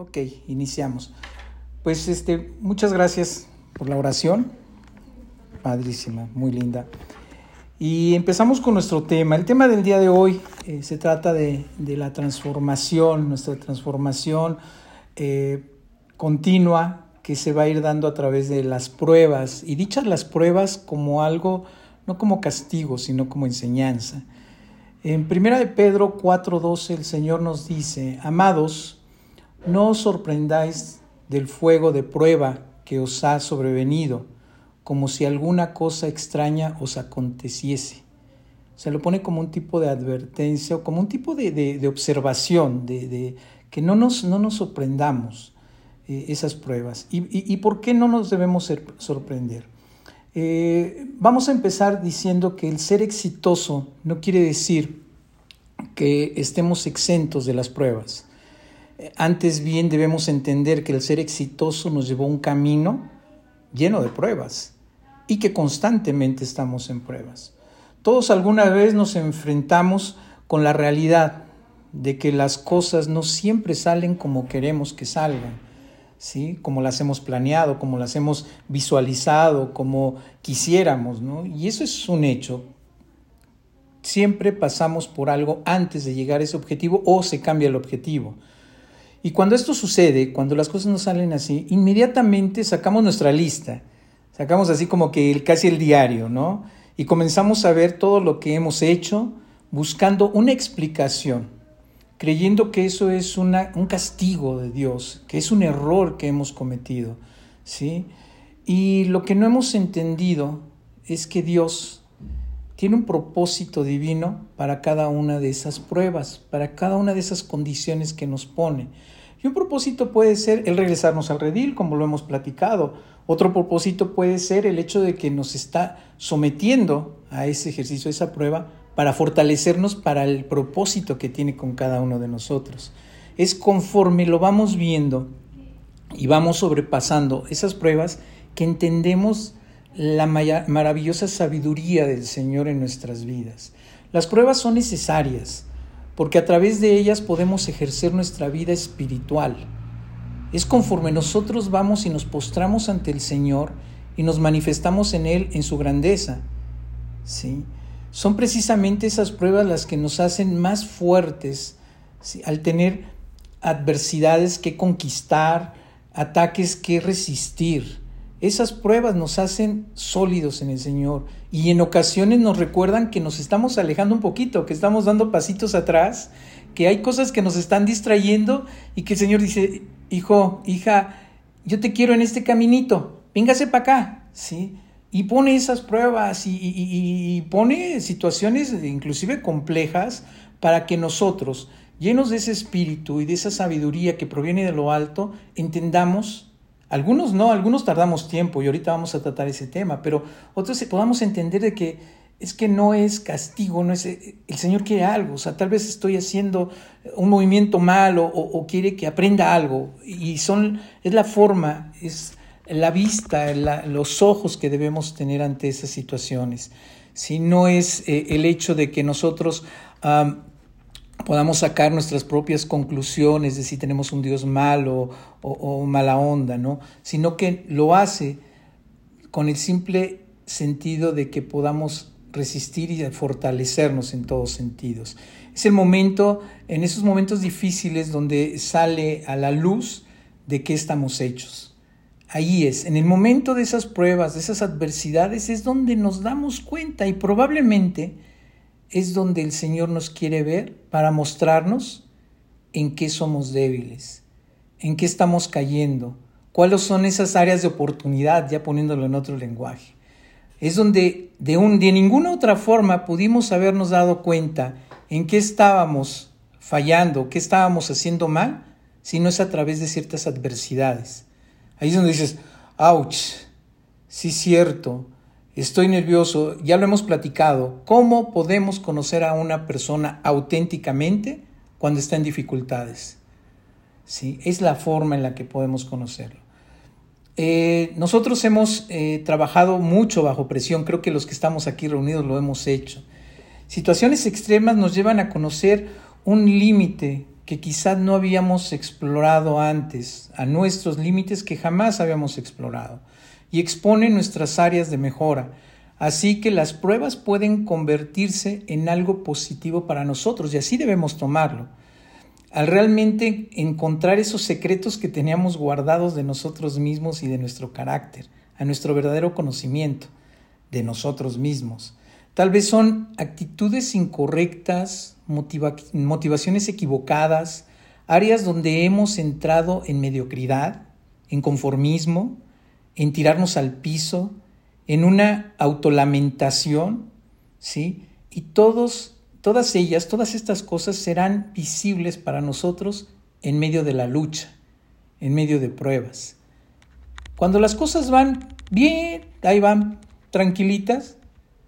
Ok, iniciamos. Pues este, muchas gracias por la oración. Padrísima, muy linda. Y empezamos con nuestro tema. El tema del día de hoy eh, se trata de, la transformación, nuestra transformación eh, continua que se va a ir dando a través de las pruebas. Y dichas las pruebas como algo, no como castigo, sino como enseñanza. En 1 de Pedro 4:12 el Señor nos dice, amados, no os sorprendáis del fuego de prueba que os ha sobrevenido, como si alguna cosa extraña os aconteciese. Se lo pone como un tipo de advertencia o como un tipo de, observación, de, que no nos, no nos sorprendamos eh, esas pruebas. ¿Y, por qué no nos debemos sorprender? Eh, vamos a empezar diciendo que el ser exitoso no quiere decir que estemos exentos de las pruebas. Antes bien debemos entender que el ser exitoso nos llevó un camino lleno de pruebas y que constantemente estamos en pruebas. Todos alguna vez nos enfrentamos con la realidad de que las cosas no siempre salen como queremos que salgan, ¿sí? como las hemos planeado, como las hemos visualizado, como quisiéramos, ¿no? y eso es un hecho. Siempre pasamos por algo antes de llegar a ese objetivo o se cambia el objetivo. Y cuando esto sucede, cuando las cosas no salen así, inmediatamente sacamos nuestra lista, sacamos así como que casi el diario, ¿no? Y comenzamos a ver todo lo que hemos hecho buscando una explicación, creyendo que eso es una, un castigo de Dios, que es un error que hemos cometido, ¿sí? Y lo que no hemos entendido es que Dios tiene un propósito divino para cada una de esas pruebas, para cada una de esas condiciones que nos pone. Y un propósito puede ser el regresarnos al redil, como lo hemos platicado. Otro propósito puede ser el hecho de que nos está sometiendo a ese ejercicio, a esa prueba, para fortalecernos para el propósito que tiene con cada uno de nosotros. Es conforme lo vamos viendo y vamos sobrepasando esas pruebas que entendemos la maravillosa sabiduría del Señor en nuestras vidas. Las pruebas son necesarias porque a través de ellas podemos ejercer nuestra vida espiritual. Es conforme nosotros vamos y nos postramos ante el Señor y nos manifestamos en Él en su grandeza. ¿sí? Son precisamente esas pruebas las que nos hacen más fuertes al tener adversidades que conquistar, ataques que resistir. Esas pruebas nos hacen sólidos en el Señor y en ocasiones nos recuerdan que nos estamos alejando un poquito, que estamos dando pasitos atrás, que hay cosas que nos están distrayendo y que el Señor dice, hijo, hija, yo te quiero en este caminito, véngase para acá, ¿sí? Y pone esas pruebas y, y pone situaciones inclusive complejas para que nosotros, llenos de ese espíritu y de esa sabiduría que proviene de lo alto, entendamos algunos no, algunos tardamos tiempo y ahorita vamos a tratar ese tema, pero otros podamos entender de que es que no es castigo, no es el Señor quiere algo, o sea, tal vez estoy haciendo un movimiento malo o, quiere que aprenda algo y son es la forma, es la vista, los ojos que debemos tener ante esas situaciones. Si no es eh, el hecho de que nosotros podamos sacar nuestras propias conclusiones de si tenemos un Dios malo o, mala onda, ¿no? Sino que lo hace con el simple sentido de que podamos resistir y fortalecernos en todos sentidos. Es el momento, en esos momentos difíciles, donde sale a la luz de qué estamos hechos. Ahí es, en el momento de esas pruebas, de esas adversidades, es donde nos damos cuenta y probablemente es donde el Señor nos quiere ver para mostrarnos en qué somos débiles, en qué estamos cayendo, cuáles son esas áreas de oportunidad, ya poniéndolo en otro lenguaje. Es donde de, un, de ninguna otra forma pudimos habernos dado cuenta en qué estábamos fallando, qué estábamos haciendo mal, si no es a través de ciertas adversidades. Ahí es donde dices, ouch, sí cierto, estoy nervioso, ya lo hemos platicado, ¿cómo podemos conocer a una persona auténticamente cuando está en dificultades? ¿Sí? Es la forma en la que podemos conocerlo. Eh, nosotros hemos eh, trabajado mucho bajo presión, creo que los que estamos aquí reunidos lo hemos hecho. Situaciones extremas nos llevan a conocer un límite que quizás no habíamos explorado antes, a nuestros límites que jamás habíamos explorado, y expone nuestras áreas de mejora. Así que las pruebas pueden convertirse en algo positivo para nosotros y así debemos tomarlo. Al realmente encontrar esos secretos que teníamos guardados de nosotros mismos y de nuestro carácter, a nuestro verdadero conocimiento de nosotros mismos. Tal vez son actitudes incorrectas, motivaciones equivocadas, áreas donde hemos entrado en mediocridad, en conformismo, en tirarnos al piso, en una autolamentación, ¿sí? Y todos, todas ellas, todas estas cosas serán visibles para nosotros en medio de la lucha, en medio de pruebas. Cuando las cosas van bien, ahí van tranquilitas,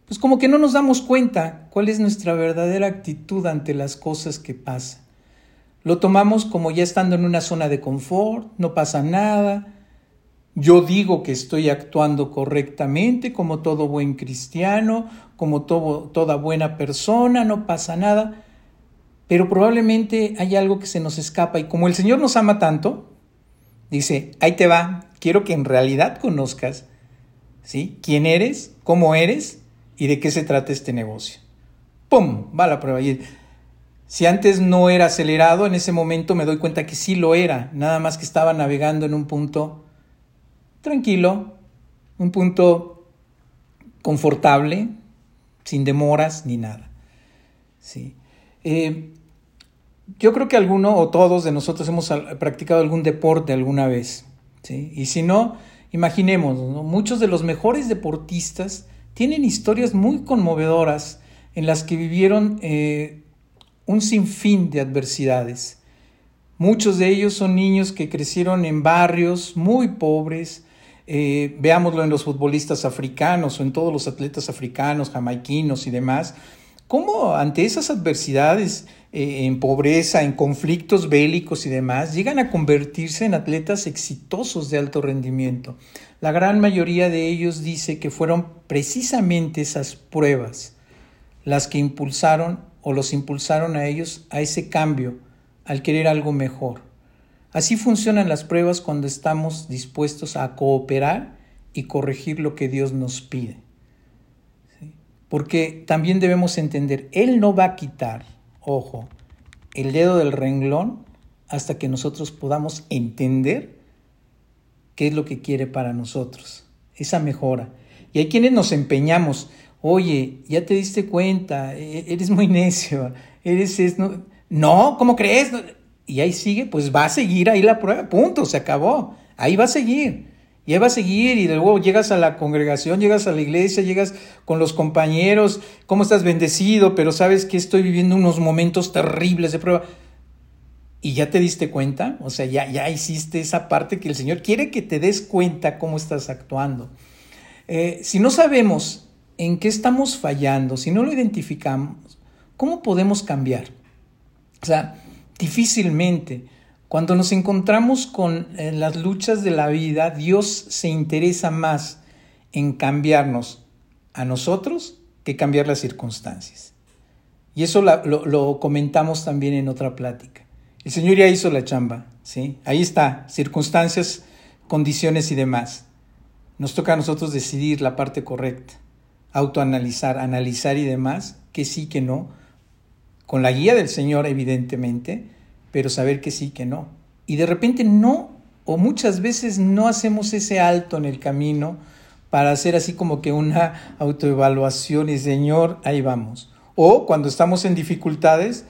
pues como que no nos damos cuenta cuál es nuestra verdadera actitud ante las cosas que pasan. Lo tomamos como ya estando en una zona de confort, no pasa nada. Yo digo que estoy actuando correctamente como todo buen cristiano, como todo, toda buena persona, no pasa nada. Pero probablemente hay algo que se nos escapa y como el Señor nos ama tanto, dice, ahí te va, quiero que en realidad conozcas, ¿sí? ¿Quién eres? ¿Cómo eres? y de qué se trata este negocio. ¡Pum! Va la prueba. Y si antes no era acelerado, en ese momento me doy cuenta que sí lo era, nada más que estaba navegando en un punto tranquilo, un punto confortable, sin demoras ni nada. ¿Sí? Eh, yo creo que alguno o todos de nosotros hemos practicado algún deporte alguna vez. ¿sí? Y si no, imaginemos, muchos de los mejores deportistas tienen historias muy conmovedoras en las que vivieron eh, un sinfín de adversidades. Muchos de ellos son niños que crecieron en barrios muy pobres, eh, veámoslo en los futbolistas africanos o en todos los atletas africanos, jamaiquinos y demás, cómo ante esas adversidades eh, en pobreza, en conflictos bélicos y demás, llegan a convertirse en atletas exitosos de alto rendimiento. La gran mayoría de ellos dice que fueron precisamente esas pruebas las que impulsaron o los impulsaron a ellos a ese cambio, al querer algo mejor. Así funcionan las pruebas cuando estamos dispuestos a cooperar y corregir lo que Dios nos pide. Porque también debemos entender, Él no va a quitar, ojo, el dedo del renglón hasta que nosotros podamos entender qué es lo que quiere para nosotros, esa mejora. Y hay quienes nos empeñamos, oye, ya te diste cuenta, e-, eres muy necio, eres... Es, no, no, ¿cómo crees? Y ahí sigue, pues va a seguir ahí la prueba, punto, se acabó, ahí va a seguir. Y ahí va a seguir y luego llegas a la congregación, llegas a la iglesia, llegas con los compañeros, ¿cómo estás bendecido? Pero sabes que estoy viviendo unos momentos terribles de prueba y ya te diste cuenta, o sea, ya, ya hiciste esa parte que el Señor quiere que te des cuenta cómo estás actuando. Eh, si no sabemos en qué estamos fallando, si no lo identificamos, ¿cómo podemos cambiar? O sea, difícilmente. Cuando nos encontramos con eh, las luchas de la vida, Dios se interesa más en cambiarnos a nosotros que cambiar las circunstancias. Y eso lo comentamos también en otra plática. El Señor ya hizo la chamba, ¿sí? Ahí está, circunstancias, condiciones y demás. Nos toca a nosotros decidir la parte correcta, autoanalizar, analizar y demás, que sí, que no, con la guía del Señor evidentemente, pero saber que sí, que no. Y de repente no, o muchas veces no hacemos ese alto en el camino para hacer así como que una autoevaluación y Señor, ahí vamos. O cuando estamos en dificultades,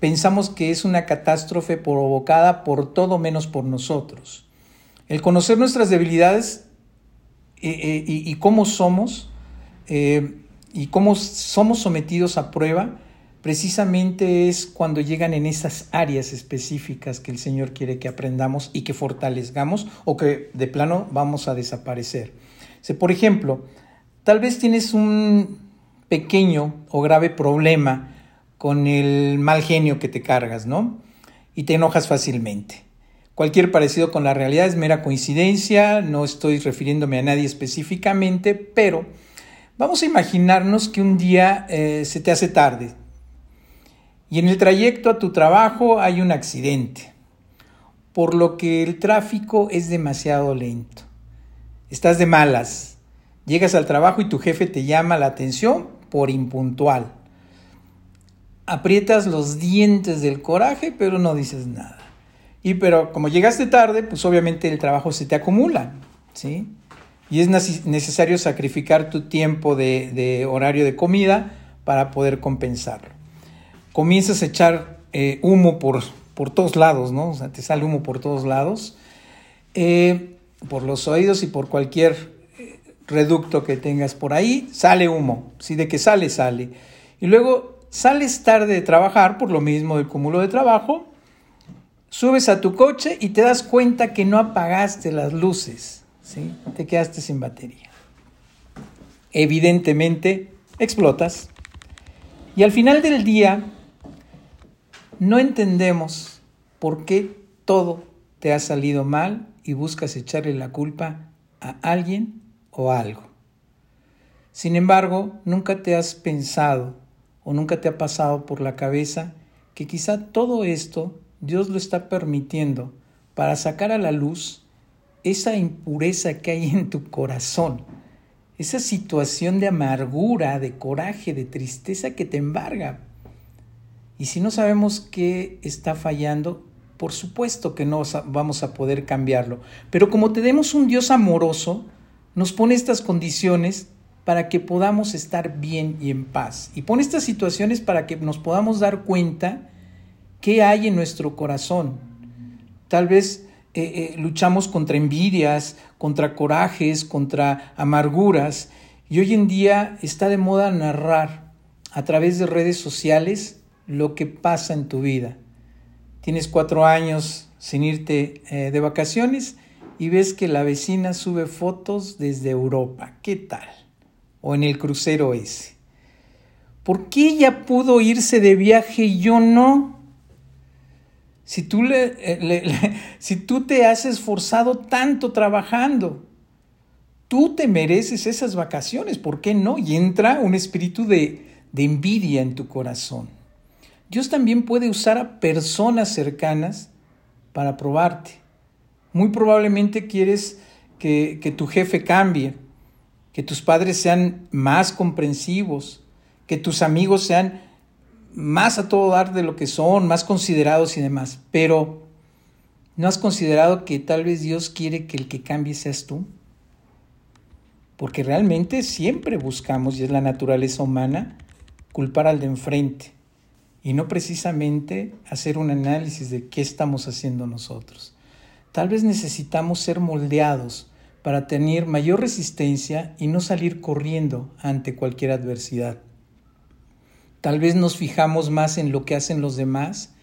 pensamos que es una catástrofe provocada por todo menos por nosotros. El conocer nuestras debilidades eh, eh, y, cómo somos eh, y cómo somos sometidos a prueba, precisamente es cuando llegan en esas áreas específicas que el Señor quiere que aprendamos y que fortalezcamos o que de plano vamos a desaparecer. por ejemplo, tal vez tienes un pequeño o grave problema con el mal genio que te cargas, ¿no? Y te enojas fácilmente. Cualquier parecido con la realidad es mera coincidencia, no estoy refiriéndome a nadie específicamente, pero vamos a imaginarnos que un día eh, se te hace tarde y en el trayecto a tu trabajo hay un accidente, por lo que el tráfico es demasiado lento. Estás de malas, llegas al trabajo y tu jefe te llama la atención por impuntual. Aprietas los dientes del coraje, pero no dices nada. Y pero como llegaste tarde, pues obviamente el trabajo se te acumula, ¿sí? Y es necesario sacrificar tu tiempo de, horario de comida para poder compensarlo. Comienzas a echar eh, humo por, por todos lados, ¿no? O sea, te sale humo por todos lados, eh, por los oídos y por cualquier eh, reducto que tengas por ahí, sale humo. Si de que sale, sale. Y luego sales tarde de trabajar por lo mismo del cúmulo de trabajo subes a tu coche y te das cuenta que no apagaste las luces, ¿sí? te quedaste sin batería. Evidentemente, explotas. Y al final del día, no entendemos por qué todo te ha salido mal y buscas echarle la culpa a alguien o a algo. Sin embargo, nunca te has pensado o nunca te ha pasado por la cabeza que quizá todo esto Dios lo está permitiendo para sacar a la luz esa impureza que hay en tu corazón, esa situación de amargura, de coraje, de tristeza que te embarga. Y si no sabemos qué está fallando, por supuesto que no vamos a poder cambiarlo. Pero como tenemos un Dios amoroso, nos pone estas condiciones para que podamos estar bien y en paz. Y pone estas situaciones para que nos podamos dar cuenta ¿Qué hay en nuestro corazón? Tal vez eh, eh, luchamos contra envidias, contra corajes, contra amarguras. Y hoy en día está de moda narrar a través de redes sociales lo que pasa en tu vida. Tienes cuatro años sin irte eh, de vacaciones y ves que la vecina sube fotos desde Europa. ¿Qué tal? O en el crucero ese. ¿Por qué ella pudo irse de viaje y yo no? Si tú, eh, si tú te has esforzado tanto trabajando, tú te mereces esas vacaciones, ¿por qué no? Y entra un espíritu de, envidia en tu corazón. Dios también puede usar a personas cercanas para probarte. Muy probablemente quieres que, tu jefe cambie, que tus padres sean más comprensivos, que tus amigos sean más a todo dar de lo que son, más considerados y demás, pero ¿no has considerado que tal vez Dios quiere que el que cambie seas tú? Porque realmente siempre buscamos, y es la naturaleza humana, culpar al de enfrente y no precisamente hacer un análisis de qué estamos haciendo nosotros. Tal vez necesitamos ser moldeados para tener mayor resistencia y no salir corriendo ante cualquier adversidad. Tal vez nos fijamos más en lo que hacen los demás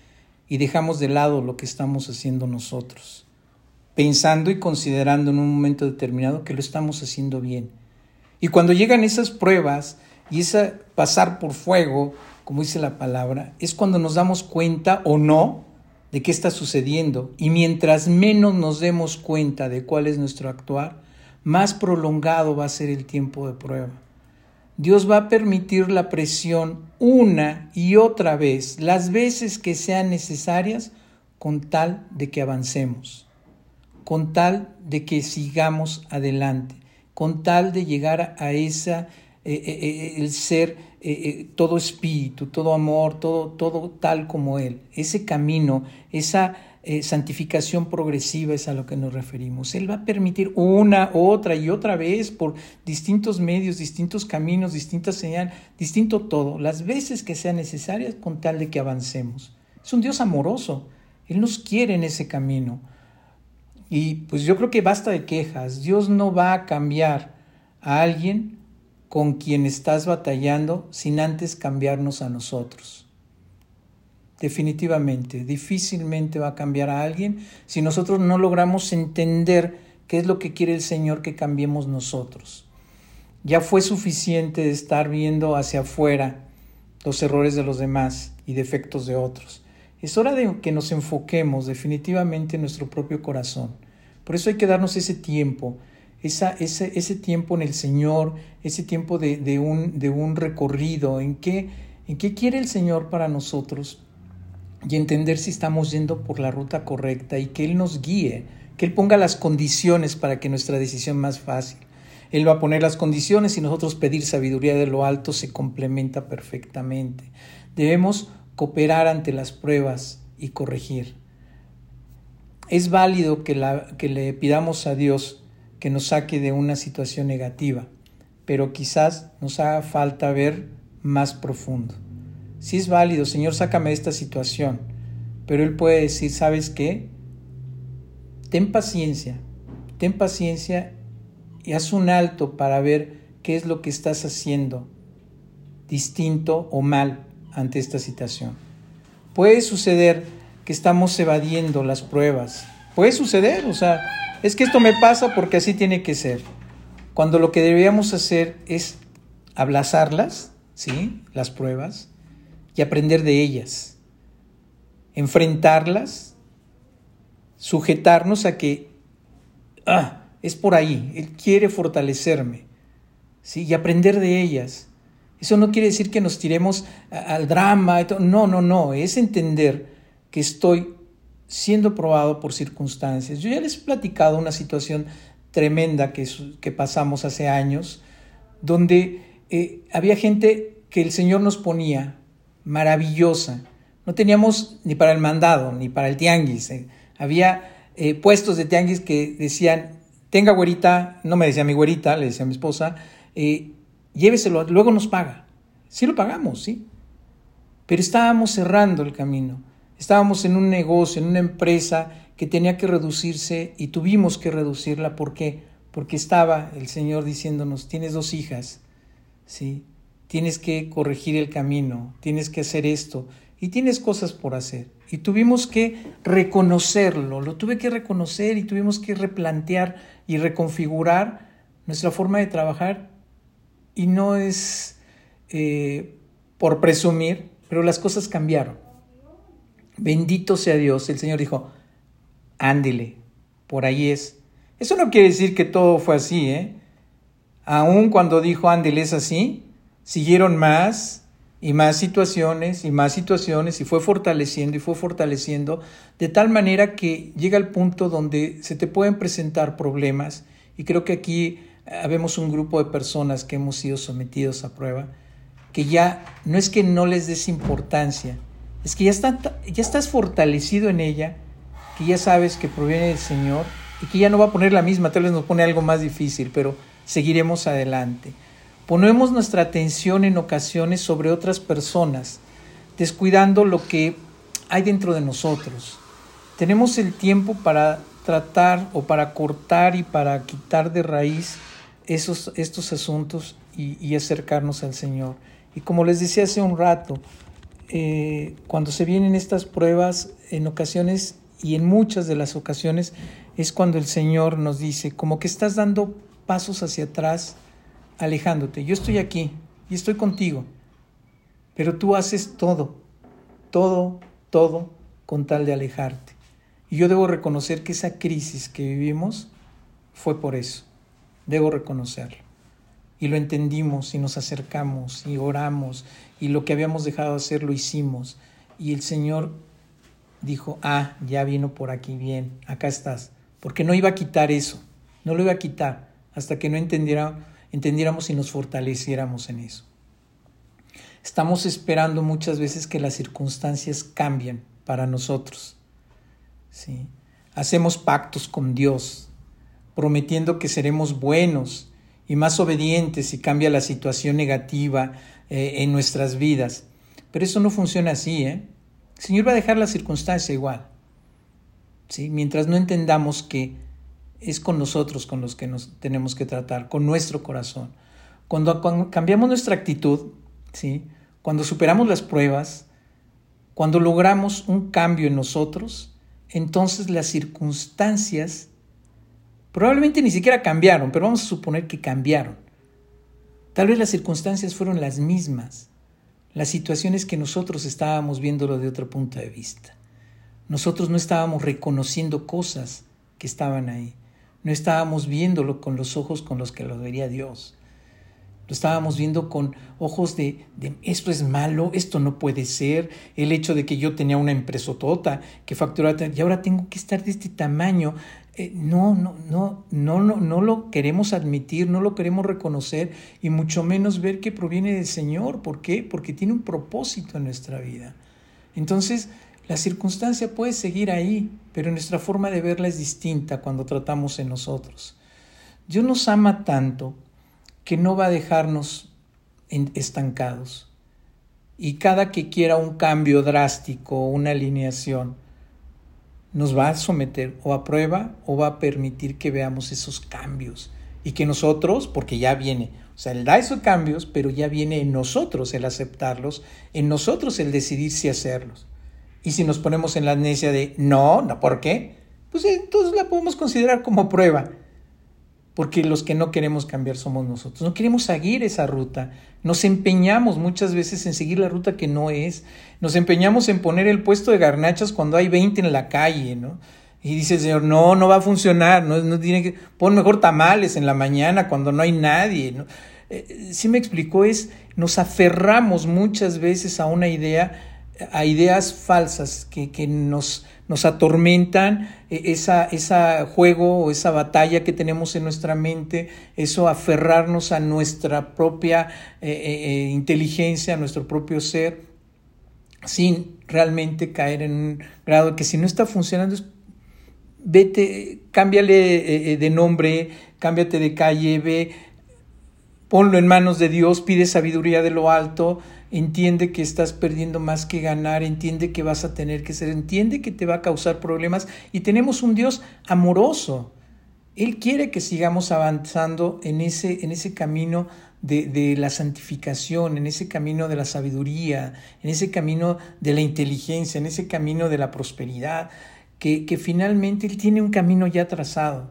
y dejamos de lado lo que estamos haciendo nosotros, pensando y considerando en un momento determinado que lo estamos haciendo bien. Y cuando llegan esas pruebas y esa pasar por fuego, como dice la palabra, es cuando nos damos cuenta o no de qué está sucediendo. Y mientras menos nos demos cuenta de cuál es nuestro actuar, más prolongado va a ser el tiempo de prueba. Dios va a permitir la presión una y otra vez, las veces que sean necesarias, con tal de que avancemos, con tal de que sigamos adelante, con tal de llegar a esa, eh, eh, eh, el ser todo espíritu, todo amor, todo, todo tal como Él, ese camino, esa santificación progresiva es a lo que nos referimos. Él va a permitir una, otra y otra vez por distintos medios, distintos caminos, distintas señales, distinto todo, las veces que sean necesarias con tal de que avancemos. Es un Dios amoroso. Él nos quiere en ese camino. Y pues yo creo que basta de quejas. Dios no va a cambiar a alguien con quien estás batallando sin antes cambiarnos a nosotros definitivamente, difícilmente va a cambiar a alguien si nosotros no logramos entender qué es lo que quiere el Señor que cambiemos nosotros. Ya fue suficiente estar viendo hacia afuera los errores de los demás y defectos de otros. Es hora de que nos enfoquemos definitivamente en nuestro propio corazón. Por eso hay que darnos ese tiempo, esa, ese, ese tiempo en el Señor, ese tiempo de, un, de un recorrido en que en qué quiere el Señor para nosotros y entender si estamos yendo por la ruta correcta y que Él nos guíe, que Él ponga las condiciones para que nuestra decisión más fácil. Él va a poner las condiciones y nosotros pedir sabiduría de lo alto se complementa perfectamente. Debemos cooperar ante las pruebas y corregir. Es válido que, la, que le pidamos a Dios que nos saque de una situación negativa, pero quizás nos haga falta ver más profundo. Si es válido, Señor, sácame de esta situación, pero Él puede decir, ¿sabes qué? Ten paciencia, ten paciencia y haz un alto para ver qué es lo que estás haciendo distinto o mal ante esta situación. Puede suceder que estamos evadiendo las pruebas. Puede suceder, o sea, es que esto me pasa porque así tiene que ser. Cuando lo que deberíamos hacer es abrazarlas, ¿sí? Las pruebas y aprender de ellas. Enfrentarlas, sujetarnos a que ah, es por ahí, él quiere fortalecerme, ¿sí? Y aprender de ellas. Eso no quiere decir que nos tiremos al drama, no, no, no, es entender que estoy siendo probado por circunstancias. Yo ya les he platicado una situación tremenda que, que pasamos hace años, donde eh, había gente que el Señor nos ponía maravillosa. No teníamos ni para el mandado, ni para el tianguis. Eh. Había eh, puestos de tianguis que decían, tenga güerita, no me decía mi güerita, le decía a mi esposa, lléveselo, luego nos paga. Sí lo pagamos, sí. Pero estábamos cerrando el camino. Estábamos en un negocio, en una empresa que tenía que reducirse y tuvimos que reducirla. ¿Por qué? Porque estaba el Señor diciéndonos, tienes dos hijas, ¿sí? Tienes que corregir el camino, tienes que hacer esto y tienes cosas por hacer. Y tuvimos que reconocerlo, lo tuve que reconocer y tuvimos que replantear y reconfigurar nuestra forma de trabajar y no es eh, por presumir, pero las cosas cambiaron. Bendito sea Dios. El Señor dijo, ándele, por ahí es. Eso no quiere decir que todo fue así, ¿eh? Aún cuando dijo ándele es así, siguieron más y más situaciones y más situaciones y fue fortaleciendo y fue fortaleciendo de tal manera que llega el punto donde se te pueden presentar problemas y creo que aquí habemos un grupo de personas que hemos sido sometidos a prueba, que ya no es que no les des importancia, es que ya, está, estás fortalecido en ella, que ya sabes que proviene del Señor y que ya no va a poner la misma, tal vez nos pone algo más difícil, pero seguiremos adelante. Ponemos nuestra atención en ocasiones sobre otras personas, descuidando lo que hay dentro de nosotros. Tenemos el tiempo para tratar o para cortar y para quitar de raíz esos, estos asuntos y, acercarnos al Señor. Y como les decía hace un rato, eh, cuando se vienen estas pruebas, en ocasiones y en muchas de las ocasiones, es cuando el Señor nos dice, como que estás dando pasos hacia atrás, alejándote. Yo estoy aquí y estoy contigo, pero tú haces todo, todo, todo con tal de alejarte. Y yo debo reconocer que esa crisis que vivimos fue por eso. Debo reconocerlo. Y lo entendimos y nos acercamos y oramos y lo que habíamos dejado de hacer lo hicimos. Y el Señor dijo, ah, ya vino por aquí bien, acá estás. Porque no iba a quitar eso, no lo iba a quitar hasta que no entendiera, entendiéramos y nos fortaleciéramos en eso. Estamos esperando muchas veces que las circunstancias cambien para nosotros. ¿sí? Hacemos pactos con Dios, prometiendo que seremos buenos y más obedientes si cambia la situación negativa eh, en nuestras vidas. Pero eso no funciona así, ¿eh? El Señor va a dejar la circunstancia igual. ¿sí? Mientras no entendamos que es con nosotros con los que nos tenemos que tratar, con nuestro corazón. Cuando, cuando cambiamos nuestra actitud, ¿sí? cuando superamos las pruebas, cuando logramos un cambio en nosotros, entonces las circunstancias probablemente ni siquiera cambiaron, pero vamos a suponer que cambiaron. Tal vez las circunstancias fueron las mismas, las situaciones que nosotros estábamos viéndolo de otro punto de vista. Nosotros no estábamos reconociendo cosas que estaban ahí, no estábamos viéndolo con los ojos con los que lo vería Dios. Lo estábamos viendo con ojos de, de, esto es malo, esto no puede ser, el hecho de que yo tenía una empresotota que facturaba y ahora tengo que estar de este tamaño. Eh, no, no, no, no, no, no lo queremos admitir, no lo queremos reconocer y mucho menos ver que proviene del Señor. ¿Por qué? Porque tiene un propósito en nuestra vida. Entonces, la circunstancia puede seguir ahí, pero nuestra forma de verla es distinta cuando tratamos en nosotros. Dios nos ama tanto que no va a dejarnos estancados. Y cada que quiera un cambio drástico, una alineación, nos va a someter o a prueba o va a permitir que veamos esos cambios. Y que nosotros, porque ya viene, o sea, Él da esos cambios, pero ya viene en nosotros el aceptarlos, en nosotros el decidir si hacerlos. Y si nos ponemos en la amnesia de no, no, ¿por qué? Pues entonces la podemos considerar como prueba porque los que no queremos cambiar somos nosotros. No queremos seguir esa ruta. Nos empeñamos muchas veces en seguir la ruta que no es. Nos empeñamos en poner el puesto de garnachas cuando hay 20 en la calle, ¿no? Y dice el Señor, no, no va a funcionar, no, no tiene que, pon mejor tamales en la mañana cuando no hay nadie, ¿no? Eh, sí me explicó, es, nos aferramos muchas veces a una idea, a ideas falsas que, que nos, nos atormentan esa, esa juego o esa batalla que tenemos en nuestra mente, eso aferrarnos a nuestra propia eh, eh, eh, inteligencia, a nuestro propio ser, sin realmente caer en un grado que si no está funcionando, vete, cámbiale de nombre, cámbiate de calle, ve, ponlo en manos de Dios, pide sabiduría de lo alto, entiende que estás perdiendo más que ganar, entiende que vas a tener que ser, entiende que te va a causar problemas y tenemos un Dios amoroso. Él quiere que sigamos avanzando en ese, en ese camino de, de, la santificación, en ese camino de la sabiduría, en ese camino de la inteligencia, en ese camino de la prosperidad, que, que finalmente Él tiene un camino ya trazado.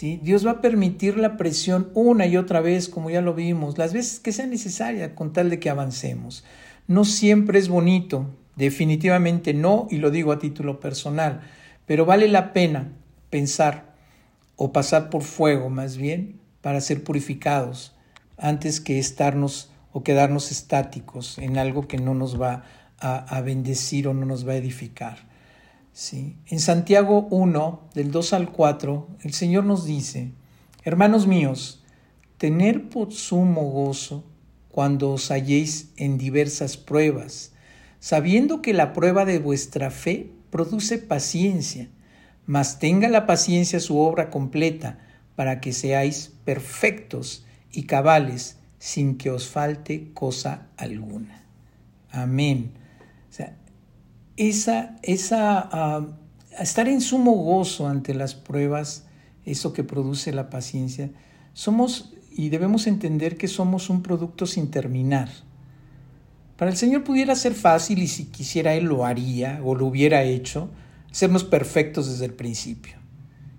Dios va a permitir la presión una y otra vez, como ya lo vimos, las veces que sea necesaria con tal de que avancemos. No siempre es bonito, definitivamente no, y lo digo a título personal, pero vale la pena pensar o pasar por fuego más bien para ser purificados antes que estarnos o quedarnos estáticos en algo que no nos va a, a bendecir o no nos va a edificar. ¿Sí? En Santiago 1, del 2 al 4, el Señor nos dice, Hermanos míos, tener por sumo gozo cuando os halléis en diversas pruebas, sabiendo que la prueba de vuestra fe produce paciencia, mas tenga la paciencia su obra completa, para que seáis perfectos y cabales, sin que os falte cosa alguna. Amén esa, esa uh, estar en sumo gozo ante las pruebas, eso que produce la paciencia, somos y debemos entender que somos un producto sin terminar. Para el Señor pudiera ser fácil y si quisiera Él lo haría o lo hubiera hecho, sernos perfectos desde el principio.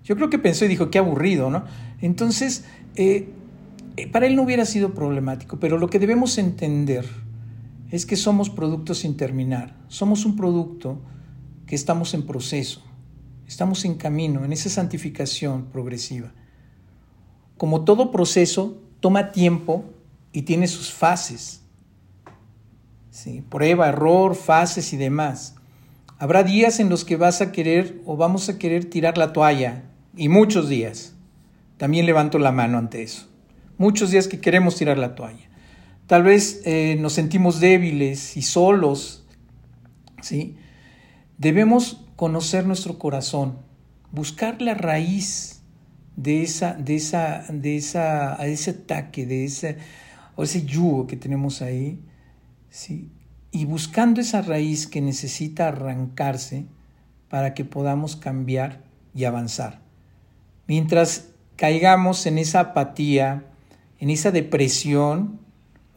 Yo creo que pensó y dijo, qué aburrido, ¿no? Entonces, eh, eh, para Él no hubiera sido problemático, pero lo que debemos entender es que somos productos sin terminar. Somos un producto que estamos en proceso, estamos en camino, en esa santificación progresiva. Como todo proceso, toma tiempo y tiene sus fases. ¿sí? Prueba, error, fases y demás. Habrá días en los que vas a querer o vamos a querer tirar la toalla, y muchos días. También levanto la mano ante eso. Muchos días que queremos tirar la toalla. Tal vez eh, nos sentimos débiles y solos, ¿sí? Debemos conocer nuestro corazón, buscar la raíz de, esa, de, esa, de, esa, ese ataque, de ese, o ese yugo que tenemos ahí, ¿sí? y buscando esa raíz que necesita arrancarse para que podamos cambiar y avanzar. Mientras caigamos en esa apatía, en esa depresión,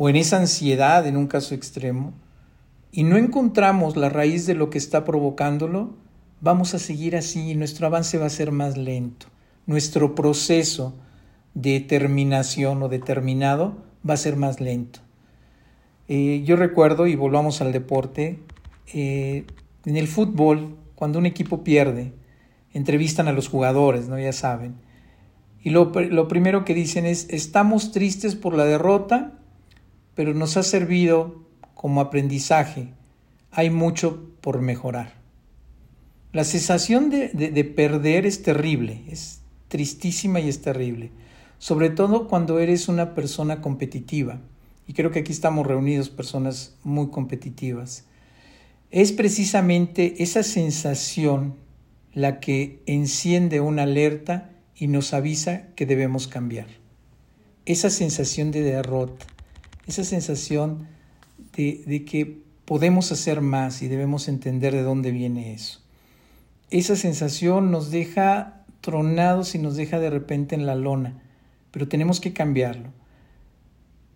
o en esa ansiedad en un caso extremo, y no encontramos la raíz de lo que está provocándolo, vamos a seguir así y nuestro avance va a ser más lento. Nuestro proceso de terminación o determinado va a ser más lento. Eh, yo recuerdo, y volvamos al deporte, eh, en el fútbol, cuando un equipo pierde, entrevistan a los jugadores, ¿no? Ya saben. Y lo, lo primero que dicen es, estamos tristes por la derrota pero nos ha servido como aprendizaje. Hay mucho por mejorar. La sensación de, de, perder es terrible, es tristísima y es terrible, sobre todo cuando eres una persona competitiva. Y creo que aquí estamos reunidos personas muy competitivas. Es precisamente esa sensación la que enciende una alerta y nos avisa que debemos cambiar. Esa sensación de derrota, esa sensación de, de que podemos hacer más y debemos entender de dónde viene eso esa sensación nos deja tronados y nos deja de repente en la lona, pero tenemos que cambiarlo.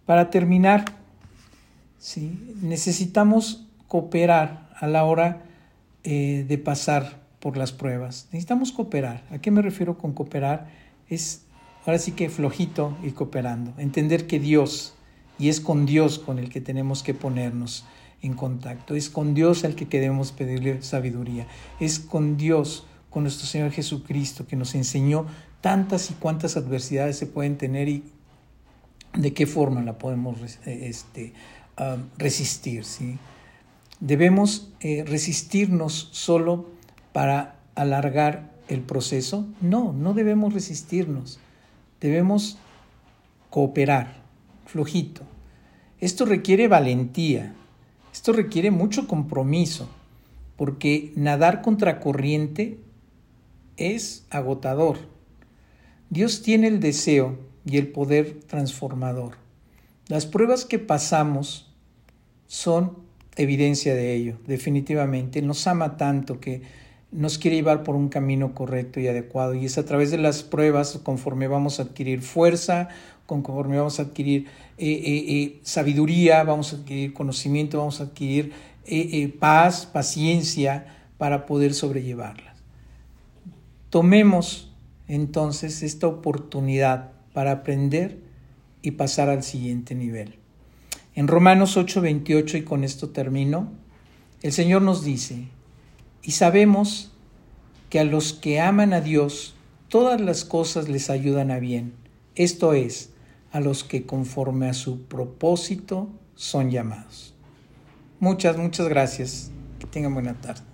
Para terminar, ¿sí? necesitamos cooperar a la hora eh, de pasar por las pruebas. Necesitamos cooperar. ¿A qué me refiero con cooperar? Es ahora sí que flojito y cooperando. Entender que Dios, y es con Dios con el que tenemos que ponernos en contacto. Es con Dios al que queremos pedirle sabiduría. Es con Dios, con nuestro Señor Jesucristo, que nos enseñó tantas y cuántas adversidades se pueden tener y de qué forma la podemos eh, este, ah, resistir. ¿sí? ¿Debemos eh, resistirnos solo para alargar el proceso? No, no debemos resistirnos. Debemos cooperar, flojito. Esto requiere valentía, esto requiere mucho compromiso, porque nadar contra corriente es agotador. Dios tiene el deseo y el poder transformador. Las pruebas que pasamos son evidencia de ello, definitivamente. Nos ama tanto que nos quiere llevar por un camino correcto y adecuado. Y es a través de las pruebas, conforme vamos a adquirir fuerza, conforme vamos a adquirir eh, eh, eh, sabiduría, vamos a adquirir conocimiento, vamos a adquirir paz, paciencia para poder sobrellevarlas. Tomemos entonces esta oportunidad para aprender y pasar al siguiente nivel. En Romanos 8:28, y con esto termino, el Señor nos dice, y sabemos que a los que aman a Dios, todas las cosas les ayudan a bien. Esto es, a los que conforme a su propósito son llamados. Muchas, muchas gracias. Que tengan buena tarde.